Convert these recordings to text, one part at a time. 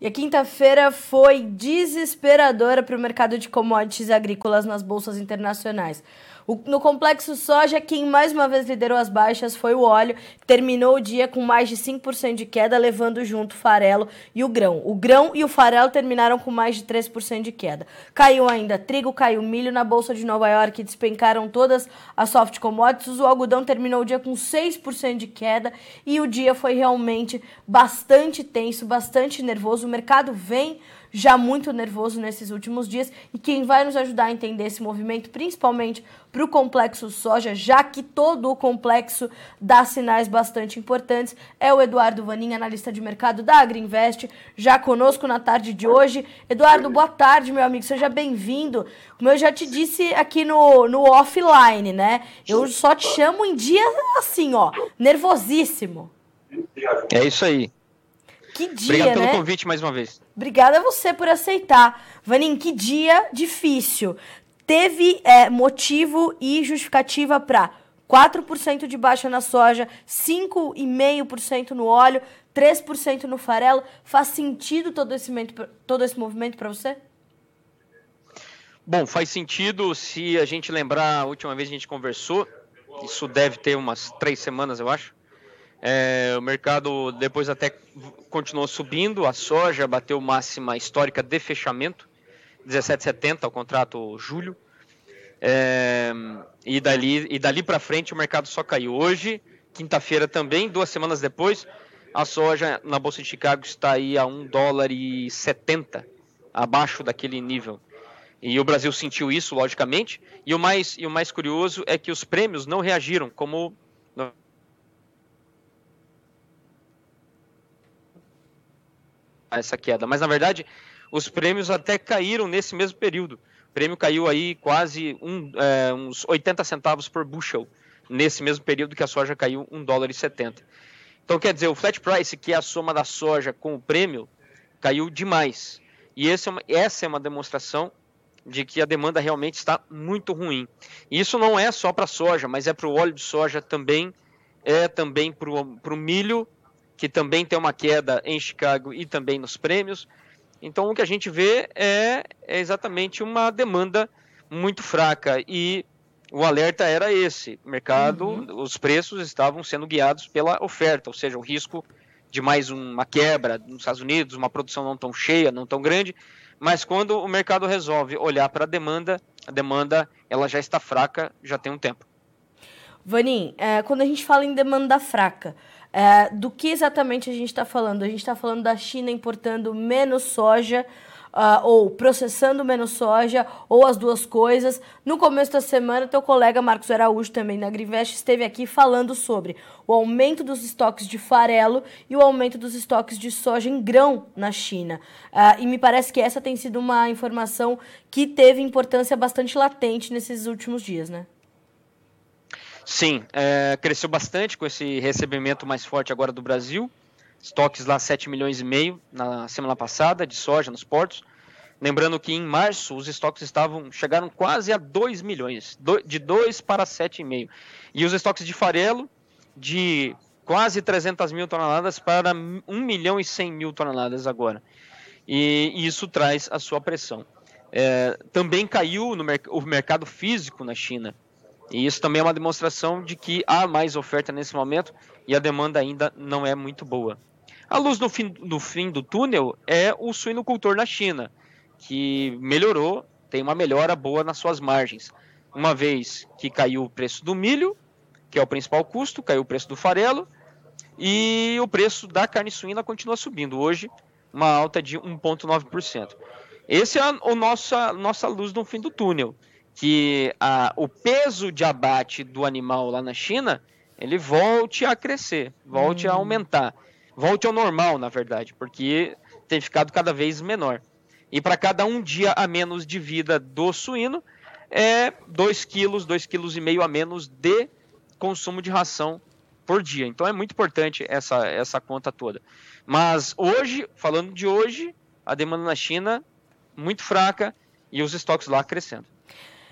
E a quinta-feira foi desesperadora para o mercado de commodities agrícolas nas bolsas internacionais. O, no complexo soja, quem mais uma vez liderou as baixas foi o óleo, que terminou o dia com mais de 5% de queda, levando junto o farelo e o grão. O grão e o farelo terminaram com mais de 3% de queda. Caiu ainda trigo, caiu milho na bolsa de Nova York, despencaram todas as soft commodities. O algodão terminou o dia com 6% de queda e o dia foi realmente bastante tenso, bastante nervoso. O mercado vem já muito nervoso nesses últimos dias. E quem vai nos ajudar a entender esse movimento, principalmente para o complexo soja, já que todo o complexo dá sinais bastante importantes, é o Eduardo Vanin, analista de mercado da Agriinvest, já conosco na tarde de hoje. Eduardo, boa tarde, meu amigo, seja bem-vindo. Como eu já te disse aqui no, no offline, né? Eu só te chamo em dia assim, ó, nervosíssimo. É isso aí. Que dia, Obrigado pelo né? convite mais uma vez. Obrigada a você por aceitar. Vanin, que dia difícil. Teve é, motivo e justificativa para 4% de baixa na soja, 5,5% no óleo, 3% no farelo. Faz sentido todo esse, todo esse movimento para você? Bom, faz sentido se a gente lembrar a última vez que a gente conversou. Isso deve ter umas três semanas, eu acho. É, o mercado depois até continuou subindo, a soja bateu máxima histórica de fechamento, 17,70 o contrato julho. É, e dali, e dali para frente o mercado só caiu. Hoje, quinta-feira também, duas semanas depois, a soja na Bolsa de Chicago está aí a 1 dólar e 70, abaixo daquele nível. E o Brasil sentiu isso, logicamente. E o mais, e o mais curioso é que os prêmios não reagiram como essa queda. Mas na verdade, os prêmios até caíram nesse mesmo período. O prêmio caiu aí quase um, é, uns 80 centavos por bushel nesse mesmo período que a soja caiu 1 dólar e 70. Então quer dizer, o flat price, que é a soma da soja com o prêmio, caiu demais. E é uma, essa é uma demonstração de que a demanda realmente está muito ruim. E isso não é só para soja, mas é para o óleo de soja também, é também para o milho que também tem uma queda em Chicago e também nos prêmios. Então, o que a gente vê é, é exatamente uma demanda muito fraca e o alerta era esse: o mercado, uhum. os preços estavam sendo guiados pela oferta, ou seja, o risco de mais uma quebra nos Estados Unidos, uma produção não tão cheia, não tão grande. Mas quando o mercado resolve olhar para a demanda, a demanda ela já está fraca, já tem um tempo. Vanim, é, quando a gente fala em demanda fraca, é, do que exatamente a gente está falando? A gente está falando da China importando menos soja, uh, ou processando menos soja, ou as duas coisas. No começo da semana, teu colega Marcos Araújo, também na Agrivest, esteve aqui falando sobre o aumento dos estoques de farelo e o aumento dos estoques de soja em grão na China. Uh, e me parece que essa tem sido uma informação que teve importância bastante latente nesses últimos dias, né? Sim, é, cresceu bastante com esse recebimento mais forte agora do Brasil. Estoques lá 7 milhões e meio na semana passada de soja nos portos. Lembrando que em março os estoques estavam chegaram quase a 2 milhões, de 2 para 7,5. E os estoques de farelo de quase 300 mil toneladas para 1 milhão e 100 mil toneladas agora. E isso traz a sua pressão. É, também caiu no merc o mercado físico na China. E isso também é uma demonstração de que há mais oferta nesse momento e a demanda ainda não é muito boa. A luz no fim, no fim do túnel é o suinocultor na China, que melhorou, tem uma melhora boa nas suas margens. Uma vez que caiu o preço do milho, que é o principal custo, caiu o preço do farelo, e o preço da carne suína continua subindo. Hoje, uma alta de 1,9%. Esse é a, nossa, nossa luz no fim do túnel que a, o peso de abate do animal lá na China ele volte a crescer, volte hum. a aumentar, volte ao normal, na verdade, porque tem ficado cada vez menor. E para cada um dia a menos de vida do suíno, é 2 quilos, 2,5 quilos e meio a menos de consumo de ração por dia. Então é muito importante essa, essa conta toda. Mas hoje, falando de hoje, a demanda na China muito fraca e os estoques lá crescendo.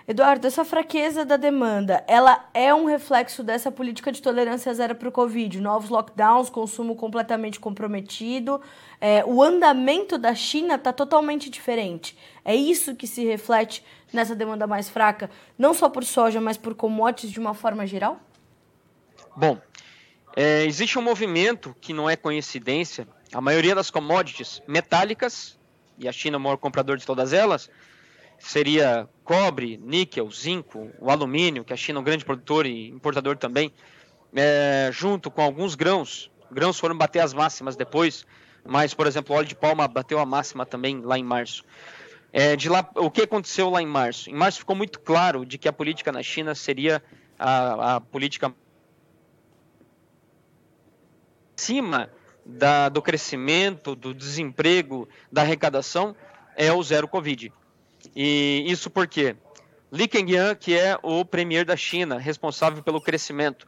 Eduardo, essa fraqueza da demanda, ela é um reflexo dessa política de tolerância zero para o Covid? Novos lockdowns, consumo completamente comprometido, é, o andamento da China está totalmente diferente. É isso que se reflete nessa demanda mais fraca, não só por soja, mas por commodities de uma forma geral? Bom, é, existe um movimento que não é coincidência. A maioria das commodities metálicas, e a China é o maior comprador de todas elas, seria cobre, níquel, zinco, o alumínio, que a China é um grande produtor e importador também, é, junto com alguns grãos. Grãos foram bater as máximas depois, mas, por exemplo, o óleo de palma bateu a máxima também lá em março. É, de lá, o que aconteceu lá em março? Em março ficou muito claro de que a política na China seria a, a política acima da, do crescimento, do desemprego, da arrecadação, é o zero Covid. E isso porque Li Kengyang, que é o premier da China, responsável pelo crescimento,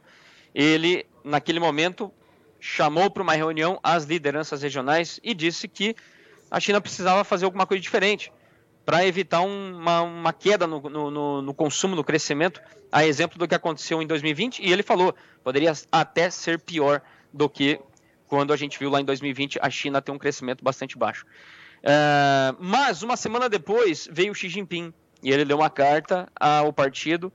ele, naquele momento, chamou para uma reunião as lideranças regionais e disse que a China precisava fazer alguma coisa diferente para evitar uma, uma queda no, no, no, consumo, no crescimento, a exemplo do que aconteceu em 2020. E ele falou, poderia até ser pior do que quando a gente viu lá em 2020 a China ter um crescimento bastante baixo. Uh, mas uma semana depois veio Xi Jinping e ele deu uma carta ao partido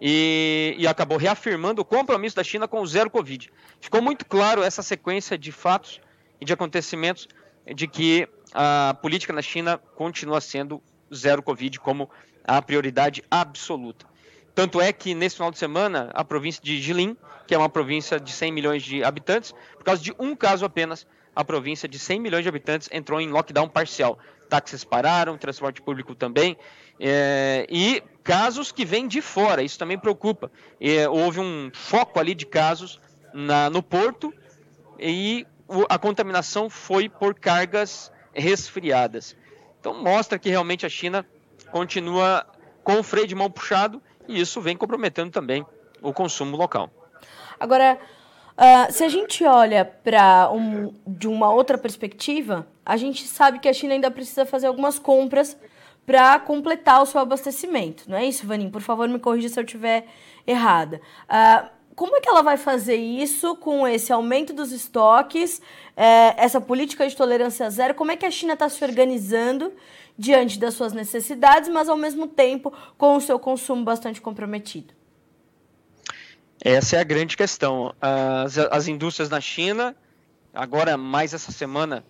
e, e, acabou reafirmando o compromisso da China com o zero Covid. Ficou muito claro essa sequência de fatos e de acontecimentos de que a política na China continua sendo zero Covid como a prioridade absoluta. Tanto é que nesse final de semana, a província de Jilin, que é uma província de 100 milhões de habitantes, por causa de um caso apenas, a província de 100 milhões de habitantes entrou em lockdown parcial. Táxis pararam, transporte público também, é, e casos que vêm de fora, isso também preocupa. É, houve um foco ali de casos na, no porto e a contaminação foi por cargas resfriadas. Então mostra que realmente a China continua com o freio de mão puxado e isso vem comprometendo também o consumo local. Agora, Uh, se a gente olha para um, de uma outra perspectiva, a gente sabe que a China ainda precisa fazer algumas compras para completar o seu abastecimento. Não é isso, Vanim? Por favor, me corrija se eu estiver errada. Uh, como é que ela vai fazer isso com esse aumento dos estoques, é, essa política de tolerância zero? Como é que a China está se organizando diante das suas necessidades, mas ao mesmo tempo com o seu consumo bastante comprometido? Essa é a grande questão. As, as indústrias na China, agora mais essa semana,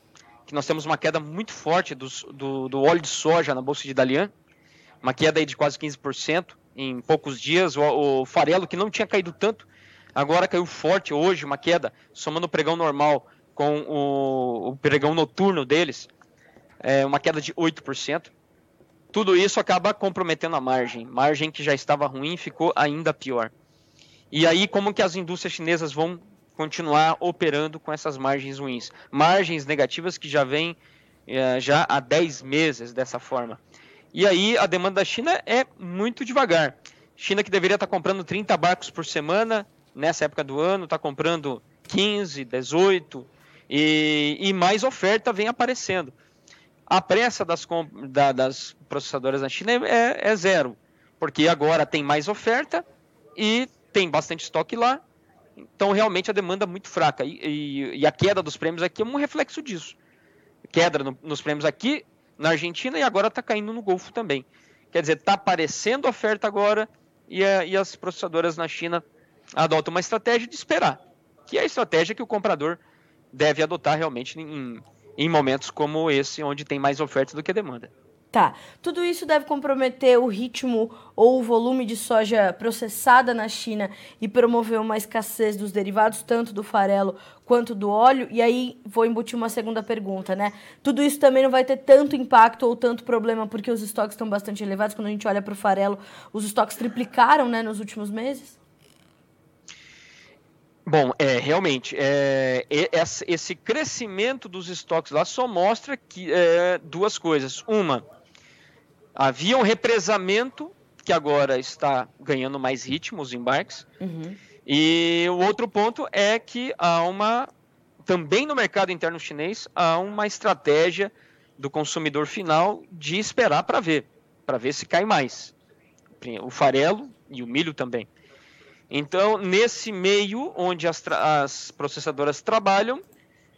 que nós temos uma queda muito forte do, do, do óleo de soja na Bolsa de Dalian, uma queda de quase 15% em poucos dias. O, o, farelo, que não tinha caído tanto, agora caiu forte hoje, uma queda, somando o pregão normal com o, o pregão noturno deles, é uma queda de 8%. Tudo isso acaba comprometendo a margem. Margem que já estava ruim ficou ainda pior. E aí, como que as indústrias chinesas vão continuar operando com essas margens ruins? Margens negativas que já vêm é, já há 10 meses dessa forma. E aí, a demanda da China é muito devagar. China que deveria estar comprando 30 barcos por semana, nessa época do ano, está comprando 15, 18, e, e, mais oferta vem aparecendo. A pressa das, da, das processadoras na China é, é zero, porque agora tem mais oferta e tem bastante estoque lá, então realmente a demanda é muito fraca. E, e, e a queda dos prêmios aqui é um reflexo disso. Queda no, nos prêmios aqui na Argentina e agora está caindo no Golfo também. Quer dizer, está aparecendo oferta agora e, a, e as processadoras na China adotam uma estratégia de esperar, que é a estratégia que o comprador deve adotar realmente em, em momentos como esse, onde tem mais oferta do que demanda. Tá. Tudo isso deve comprometer o ritmo ou o volume de soja processada na China e promover uma escassez dos derivados, tanto do farelo quanto do óleo. E aí vou embutir uma segunda pergunta, né? Tudo isso também não vai ter tanto impacto ou tanto problema porque os estoques estão bastante elevados. Quando a gente olha para o farelo, os estoques triplicaram né, nos últimos meses? Bom, é, realmente, é, esse crescimento dos estoques lá só mostra que, é, duas coisas. Uma, Havia um represamento que agora está ganhando mais ritmo os embarques. Uhum. E o outro ponto é que há uma também no mercado interno chinês há uma estratégia do consumidor final de esperar para ver, para ver se cai mais. o farelo e o milho também. Então, nesse meio onde as, as processadoras trabalham,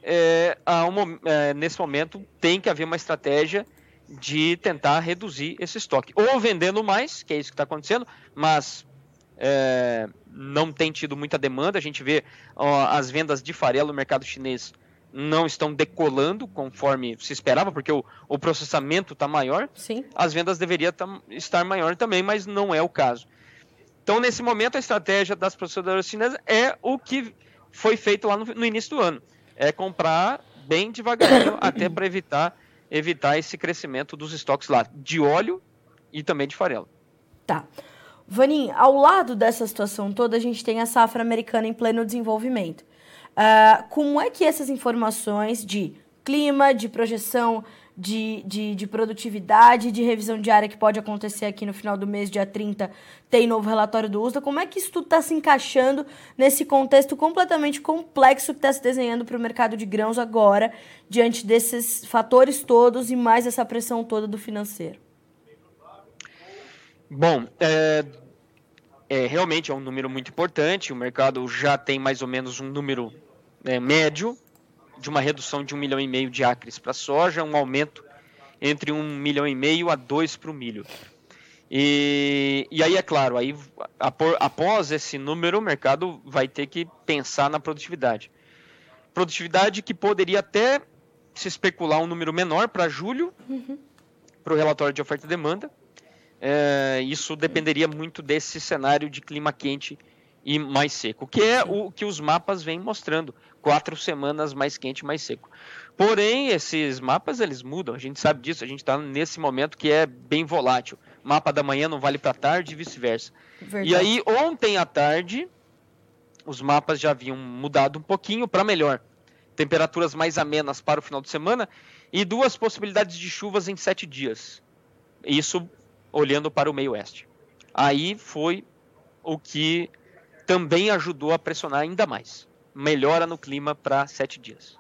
é, um, é, nesse momento tem que haver uma estratégia de tentar reduzir esse estoque. Ou vendendo mais, que é isso que está acontecendo, mas é, não tem tido muita demanda. A gente vê ó, as vendas de farelo no mercado chinês não estão decolando conforme se esperava, porque o, o processamento está maior. Sim. As vendas deveriam tam, estar maior também, mas não é o caso. Então, nesse momento, a estratégia das processadoras chinesas é o que foi feito lá no, no início do ano. É comprar bem devagarinho, até para evitar, evitar esse crescimento dos estoques lá, de óleo e também de farelo. Tá. Vanin, ao lado dessa situação toda, a gente tem a safra americana em pleno desenvolvimento. Uh, como é que essas informações de clima, de projeção de, de, de, produtividade, de revisão diária que pode acontecer aqui no final do mês, dia 30, tem novo relatório do USDA. Como é que isso tudo está se encaixando nesse contexto completamente complexo que está se desenhando para o mercado de grãos agora, diante desses fatores todos e mais essa pressão toda do financeiro? Bom, é, é, realmente é um número muito importante. O mercado já tem mais ou menos um número é, médio de uma redução de um milhão e meio de acres para soja, um aumento entre um milhão e meio a dois para o milho. E, e aí, é claro, aí, após esse número, o mercado vai ter que pensar na produtividade. Produtividade que poderia até se especular um número menor para julho, uhum. para o relatório de oferta e demanda, é, isso dependeria muito desse cenário de clima quente e mais seco, que é o que os mapas vêm mostrando, quatro semanas mais quente, mais seco. Porém, esses mapas eles mudam, a gente sabe disso, a gente está nesse momento que é bem volátil. Mapa da manhã não vale para tarde e vice-versa. E aí, ontem à tarde, os mapas já haviam mudado um pouquinho para melhor. Temperaturas mais amenas para o final de semana e duas possibilidades de chuvas em sete dias. Isso olhando para o meio oeste. Aí foi o que também ajudou a pressionar ainda mais. Melhora no clima para sete dias.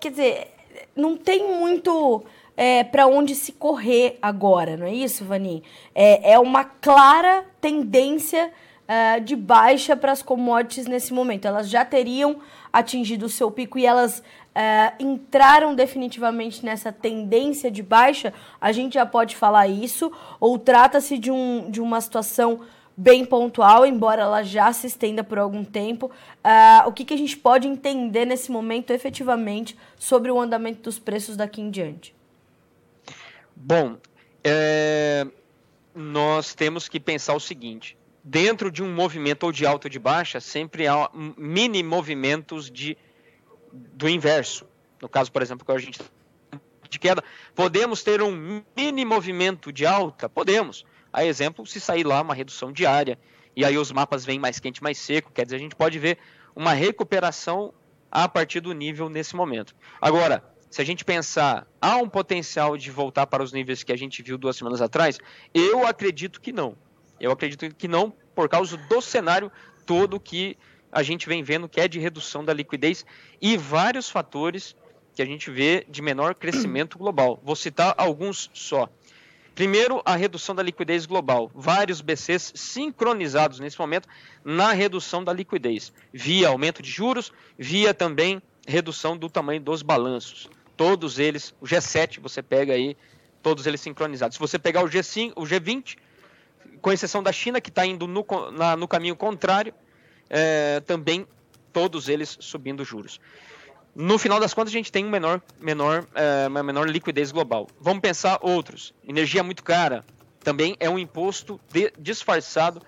Quer dizer, não tem muito é, para onde se correr agora, não é isso, Vanin? É, é uma clara tendência uh, de baixa para as commodities nesse momento. Elas já teriam atingido o seu pico e elas é, entraram definitivamente nessa tendência de baixa, a gente já pode falar isso, ou trata-se de, um, de uma situação bem pontual, embora ela já se estenda por algum tempo. Uh, o que, que a gente pode entender nesse momento efetivamente sobre o andamento dos preços daqui em diante? Bom, é, nós temos que pensar o seguinte: dentro de um movimento ou de alta ou de baixa, sempre há mini movimentos de do inverso. No caso, por exemplo, que a gente de queda, podemos ter um mini movimento de alta? Podemos. A exemplo, se sair lá uma redução diária e aí os mapas vêm mais quente, mais seco, quer dizer, a gente pode ver uma recuperação a partir do nível nesse momento. Agora, se a gente pensar, há um potencial de voltar para os níveis que a gente viu duas semanas atrás? Eu acredito que não. Eu acredito que não, por causa do cenário todo que a gente vem vendo que é de redução da liquidez e vários fatores que a gente vê de menor crescimento global. Vou citar alguns só. Primeiro, a redução da liquidez global. Vários BCs sincronizados nesse momento na redução da liquidez, via aumento de juros, via também redução do tamanho dos balanços. Todos eles, o G7, você pega aí, todos eles sincronizados. Se você pegar o G5, o G20, com exceção da China, que está indo no, na, no caminho contrário, é, também todos eles subindo juros. No final das contas, a gente tem um menor, menor, é, uma menor liquidez global. Vamos pensar outros. Energia muito cara também é um imposto de, disfarçado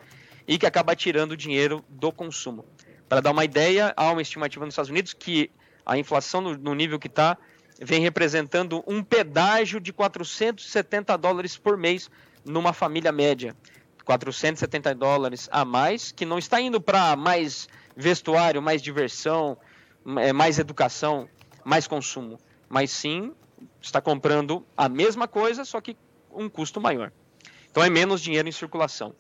e que acaba tirando dinheiro do consumo. Para dar uma ideia, há uma estimativa nos Estados Unidos que a inflação no, no nível que está vem representando um pedágio de 470 dólares por mês numa família média. 470 dólares a mais, que não está indo para mais vestuário, mais diversão, é, mais educação, mais consumo, mas sim está comprando a mesma coisa, só que um custo maior. Então é menos dinheiro em circulação.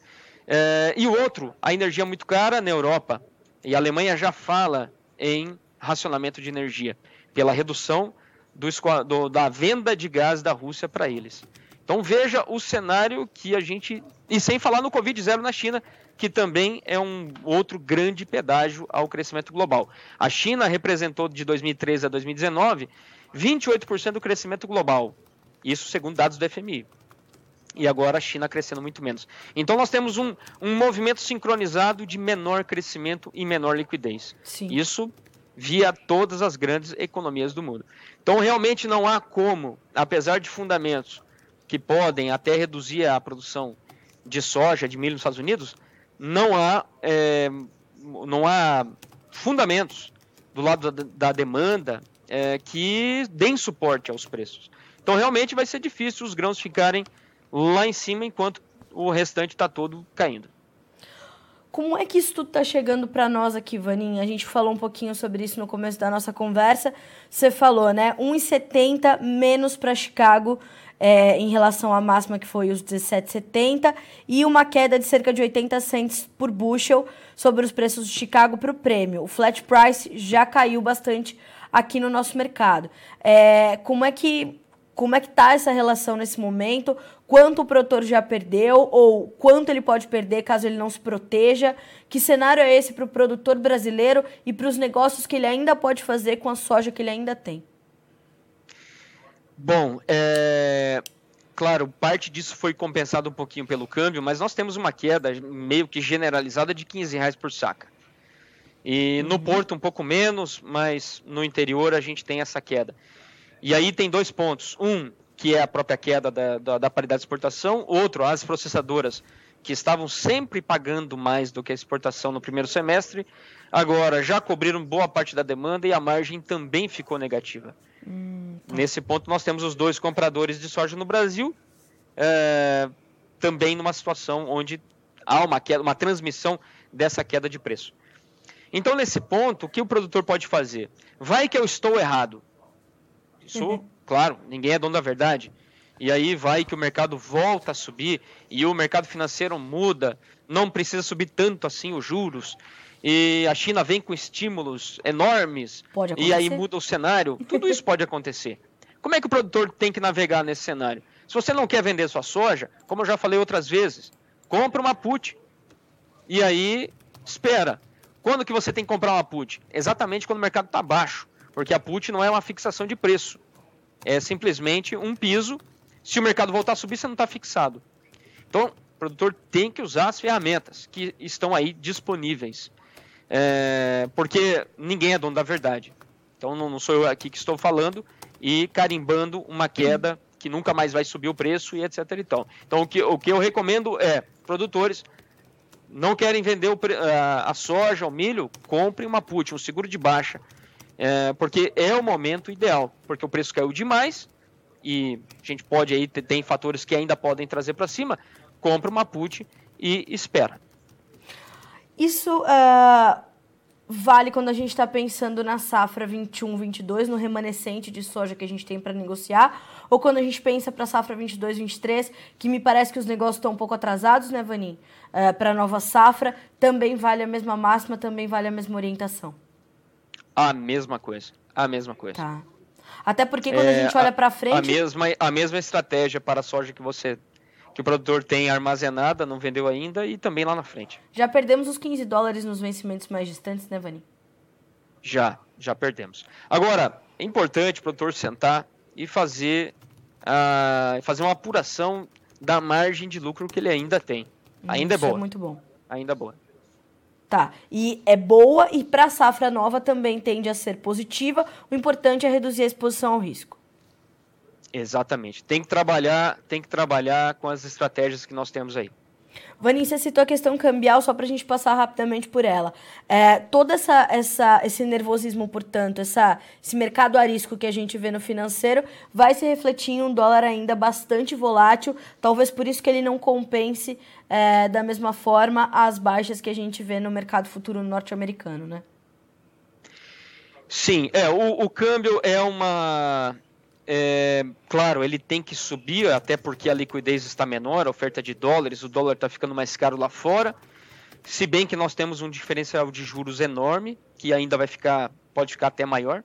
É, e o outro, a energia muito cara na Europa, e a Alemanha já fala em racionamento de energia, pela redução do, do, da venda de gás da Rússia para eles. Então veja o cenário que a gente. E sem falar no Covid zero na China, que também é um outro grande pedágio ao crescimento global. A China representou de 2013 a 2019 28% do crescimento global. Isso segundo dados do FMI. E agora a China crescendo muito menos. Então nós temos um, um movimento sincronizado de menor crescimento e menor liquidez. Sim. Isso via todas as grandes economias do mundo. Então realmente não há como, apesar de fundamentos que podem até reduzir a produção de soja, de milho nos Estados Unidos, não há, é, não há fundamentos do lado da, da demanda é, que deem suporte aos preços. Então realmente vai ser difícil os grãos ficarem lá em cima enquanto o restante está todo caindo. Como é que isso tudo está chegando para nós aqui, Vaninha? A gente falou um pouquinho sobre isso no começo da nossa conversa. Você falou, né? 1,70 menos para Chicago é, em relação à máxima que foi os 17,70 e uma queda de cerca de 80 cents por bushel sobre os preços de Chicago para o prêmio. O flat price já caiu bastante aqui no nosso mercado. É, como é que como é que está essa relação nesse momento? Quanto o produtor já perdeu ou quanto ele pode perder caso ele não se proteja? Que cenário é esse para o produtor brasileiro e para os negócios que ele ainda pode fazer com a soja que ele ainda tem? Bom, é... claro, parte disso foi compensado um pouquinho pelo câmbio, mas nós temos uma queda meio que generalizada de 15 reais por saca. E no uhum. porto um pouco menos, mas no interior a gente tem essa queda. E aí tem dois pontos. Um, que é a própria queda da, da, da paridade de exportação. Outro, as processadoras, que estavam sempre pagando mais do que a exportação no primeiro semestre, agora já cobriram boa parte da demanda e a margem também ficou negativa. Hum, tá. Nesse ponto, nós temos os dois compradores de soja no Brasil, é, também numa situação onde há uma, queda, uma transmissão dessa queda de preço. Então, nesse ponto, o que o produtor pode fazer? Vai que eu estou errado. Isso, uhum. claro, ninguém é dono da verdade. E aí vai que o mercado volta a subir e o mercado financeiro muda, não precisa subir tanto assim os juros. E a China vem com estímulos enormes e aí muda o cenário. Tudo isso pode acontecer. Como é que o produtor tem que navegar nesse cenário? Se você não quer vender sua soja, como eu já falei outras vezes, compra uma put. E aí espera. Quando que você tem que comprar uma put? Exatamente quando o mercado está baixo, porque a put não é uma fixação de preço, é simplesmente um piso. Se o mercado voltar a subir, você não está fixado. Então, o produtor tem que usar as ferramentas que estão aí disponíveis, é, porque ninguém é dono da verdade. Então, não, não sou eu aqui que estou falando e carimbando uma queda que nunca mais vai subir o preço e etc. Então, então o, que, o que eu recomendo é, produtores, não querem vender o, a, a, soja, o milho, compre uma put, um seguro de baixa, é, porque é o momento ideal, porque o preço caiu demais e a gente pode aí tem fatores que ainda podem trazer para cima, compra uma put e espera. Isso uh, vale quando a gente está pensando na safra 21, 22, no remanescente de soja que a gente tem para negociar, ou quando a gente pensa para a safra 22, 23, que me parece que os negócios estão um pouco atrasados, né, Vanin? Uh, é, para a nova safra, também vale a mesma máxima, também vale a mesma orientação. A mesma coisa, a mesma coisa. Tá. Até porque quando é, a gente olha para frente... A mesma, a mesma estratégia para a soja que você que o produtor tem armazenada, não vendeu ainda, e também lá na frente. Já perdemos os 15 dólares nos vencimentos mais distantes, né, Vani? Já, já perdemos. Agora, é importante o produtor sentar e fazer, uh, fazer uma apuração da margem de lucro que ele ainda tem. Ainda é Isso é boa. É muito bom. Ainda é boa. Tá, e é boa e para a safra nova também tende a ser positiva. O importante é reduzir a exposição ao risco. Exatamente. Tem que trabalhar, tem que trabalhar com as estratégias que nós temos aí. Vanícia citou a questão cambial, só para a gente passar rapidamente por ela. É, todo essa, essa, esse nervosismo, portanto, essa, esse mercado a risco que a gente vê no financeiro, vai se refletir em um dólar ainda bastante volátil, talvez por isso que ele não compense é, da mesma forma as baixas que a gente vê no mercado futuro norte-americano, né? Sim, é, o, o câmbio é uma é, claro, ele tem que subir, até porque a liquidez está menor, a oferta de dólares, o dólar está ficando mais caro lá fora. Se bem que nós temos um diferencial de juros enorme, que ainda vai ficar, pode ficar até maior.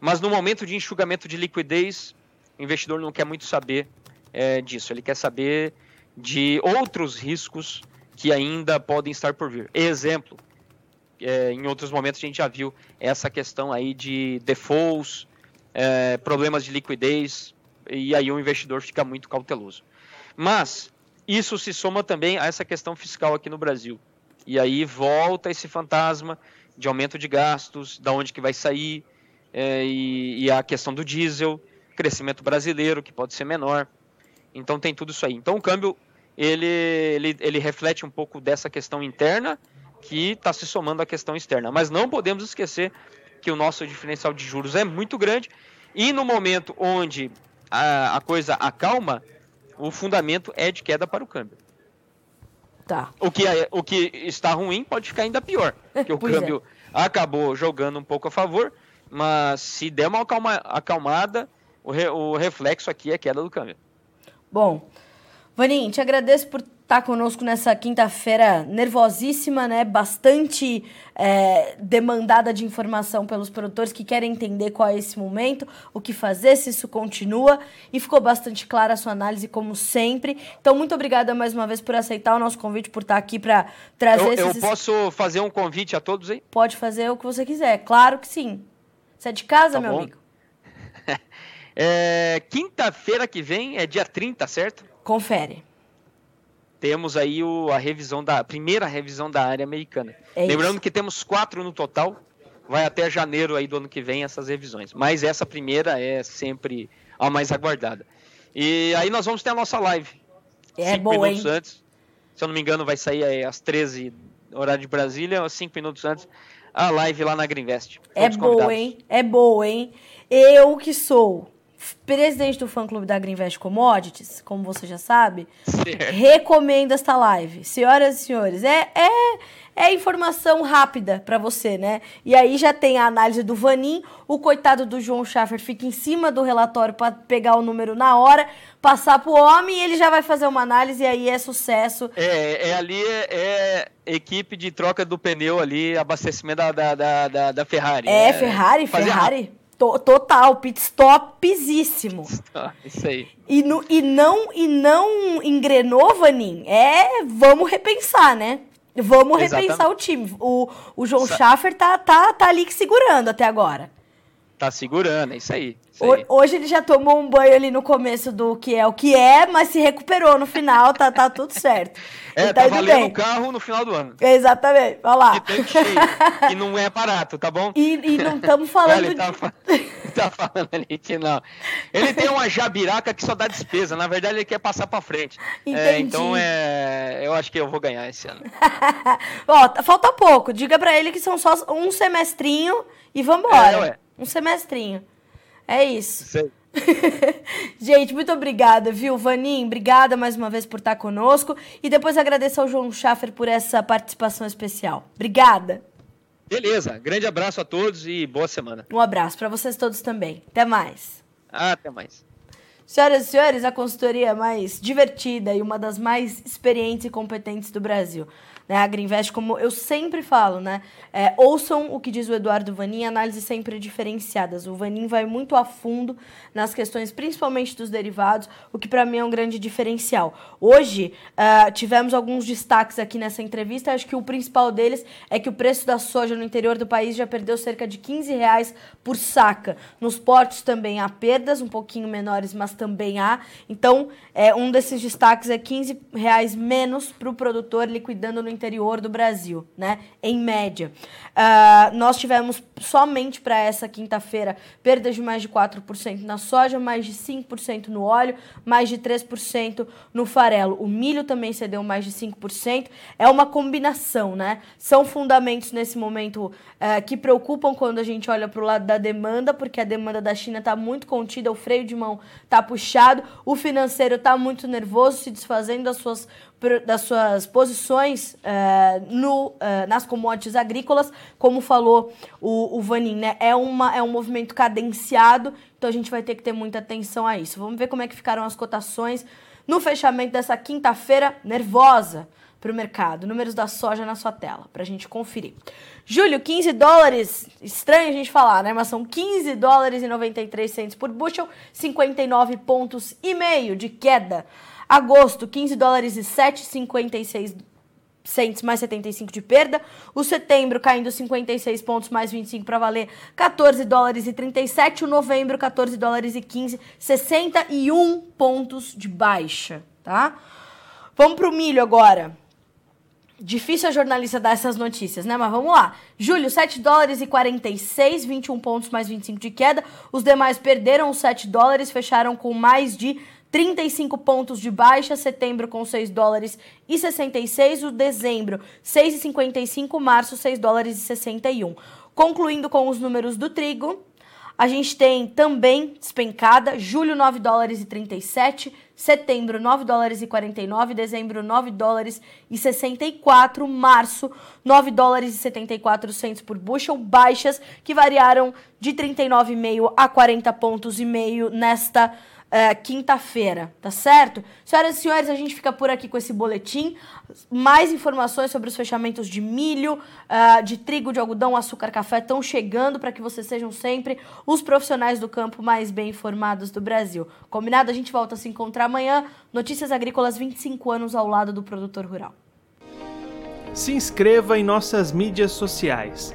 Mas no momento de enxugamento de liquidez, o investidor não quer muito saber é, disso, ele quer saber de outros riscos que ainda podem estar por vir. Exemplo, é, em outros momentos a gente já viu essa questão aí de defaults, é, problemas de liquidez, e aí o investidor fica muito cauteloso. Mas isso se soma também a essa questão fiscal aqui no Brasil. E aí volta esse fantasma de aumento de gastos, da onde que vai sair, é, e, e, a questão do diesel, crescimento brasileiro, que pode ser menor. Então tem tudo isso aí. Então o câmbio, ele, ele, ele reflete um pouco dessa questão interna, que está se somando à questão externa. Mas não podemos esquecer que o nosso diferencial de juros é muito grande, e no momento onde a, a coisa acalma, o fundamento é de queda para o câmbio. Tá. O que, é, o que está ruim pode ficar ainda pior, porque o é. câmbio é. acabou jogando um pouco a favor, mas se der uma acalma, acalmada, o, re, o reflexo aqui é queda do câmbio. Bom, Vaninho, te agradeço por estar conosco nessa quinta-feira nervosíssima, né? Bastante é, demandada de informação pelos produtores que querem entender qual é esse momento, o que fazer, se isso continua. E ficou bastante clara a sua análise, como sempre. Então, muito obrigada mais uma vez por aceitar o nosso convite, por estar aqui para trazer eu, esses... Eu posso fazer um convite a todos aí? Pode fazer o que você quiser, claro que sim. Você é de casa, tá meu bom. amigo? é, Quinta-feira que vem é dia 30, certo? Confere. Temos aí o, a revisão da a primeira revisão da área americana. É Lembrando isso. que temos quatro no total. Vai até janeiro aí do ano que vem essas revisões. Mas essa primeira é sempre a mais aguardada. E aí nós vamos ter a nossa live. É cinco boa, minutos hein? antes. Se eu não me engano, vai sair às 13 horário de Brasília, cinco minutos antes, a live lá na Greenvest. É boa, hein? É boa, hein? Eu que sou presidente do fã-clube da Greenvest Commodities, como você já sabe, certo. recomendo esta live. Senhoras e senhores, é, é, é informação rápida para você, né? E aí já tem a análise do Vanin, o coitado do João Schaffer fica em cima do relatório para pegar o número na hora, passar pro homem e ele já vai fazer uma análise e aí é sucesso. É, é ali é, é equipe de troca do pneu ali, abastecimento da, da, da, da Ferrari. É, é Ferrari, Ferrari. Total, pit stopzíssimo. Isso aí. E, no, e, não, e não engrenou, Vanin? É, vamos repensar, né? Vamos Exatamente. repensar o time. O, o João Sa Schaffer tá, tá, tá ali segurando até agora. Tá segurando, é isso aí. Hoje ele já tomou um banho ali no começo do que é o que é, mas se recuperou no final, tá, tá tudo certo. É, tá, tá valendo o carro no final do ano. Exatamente, olha lá. e não é barato, tá bom? E, e não estamos falando... ele tá, de... tá falando ali que não. Ele tem uma jabiraca que só dá despesa, na verdade ele quer passar pra frente. É, então é, eu acho que eu vou ganhar esse ano. Ó, falta pouco, diga pra ele que são só um semestrinho e vambora. É, um semestrinho. É isso. Sei. Gente, muito obrigada, viu, Vanim? Obrigada mais uma vez por estar conosco. E depois agradeço ao João Schaffer por essa participação especial. Obrigada. Beleza. Grande abraço a todos e boa semana. Um abraço para vocês todos também. Até mais. Até mais. Senhoras e senhores, a consultoria mais divertida e uma das mais experientes e competentes do Brasil. Né? A Greenvest, como eu sempre falo, né? É, ouçam o que diz o Eduardo Vanin, análises sempre diferenciadas. O Vanin vai muito a fundo nas questões, principalmente dos derivados, o que para mim é um grande diferencial. Hoje, uh, tivemos alguns destaques aqui nessa entrevista. Acho que o principal deles é que o preço da soja no interior do país já perdeu cerca de 15 reais por saca. Nos portos também há perdas, um pouquinho menores, mas também há. Então, é, um desses destaques é 15 reais menos para o produtor liquidando no interior do Brasil, né? Em média. Uh, nós tivemos somente para essa quinta-feira perdas de mais de 4% na soja, mais de 5% no óleo, mais de 3% no farelo. O milho também cedeu mais de 5%. É uma combinação, né? São fundamentos nesse momento uh, que preocupam quando a gente olha para o lado da demanda, porque a demanda da China está muito contida, o freio de mão está puxado, o financeiro está muito nervoso, se desfazendo das suas das suas posições uh, no, uh, nas commodities agrícolas, como falou o, o Vanin, né? É, uma, é um movimento cadenciado, então a gente vai ter que ter muita atenção a isso. Vamos ver como é que ficaram as cotações no fechamento dessa quinta-feira nervosa para o mercado. Números da soja na sua tela, para a gente conferir. Julho, 15 dólares, estranho a gente falar, né? Mas são 15 dólares e 93 centos por bushel, 59 pontos e meio de queda. Agosto, 15 dólares e 7,56 cents mais 75 de perda. O setembro caindo 56 pontos mais 25 para valer 14 dólares e 37. O novembro 14 dólares e 15, 61 pontos de baixa, tá? Vamos pro milho agora. Difícil a jornalista dar essas notícias, né? Mas vamos lá. Julho, 7 dólares e 46, 21 pontos mais 25 de queda. Os demais perderam os 7 dólares, fecharam com mais de 35 pontos de baixa, setembro com 6 dólares e 66, o dezembro 6,55, março 6 dólares e 61. Concluindo com os números do trigo, a gente tem também despencada, julho 9 dólares e 37, setembro 9 dólares e 49, dezembro 9 dólares e 64, março 9 dólares e 74 centos por bushel, baixas que variaram de 39,5 a 40 pontos e meio nesta é, quinta-feira, tá certo? Senhoras e senhores, a gente fica por aqui com esse boletim. Mais informações sobre os fechamentos de milho, uh, de trigo, de algodão, açúcar, café estão chegando para que vocês sejam sempre os profissionais do campo mais bem informados do Brasil. Combinado? A gente volta a se encontrar amanhã. Notícias Agrícolas 25 anos ao lado do produtor rural. Se inscreva em nossas mídias sociais.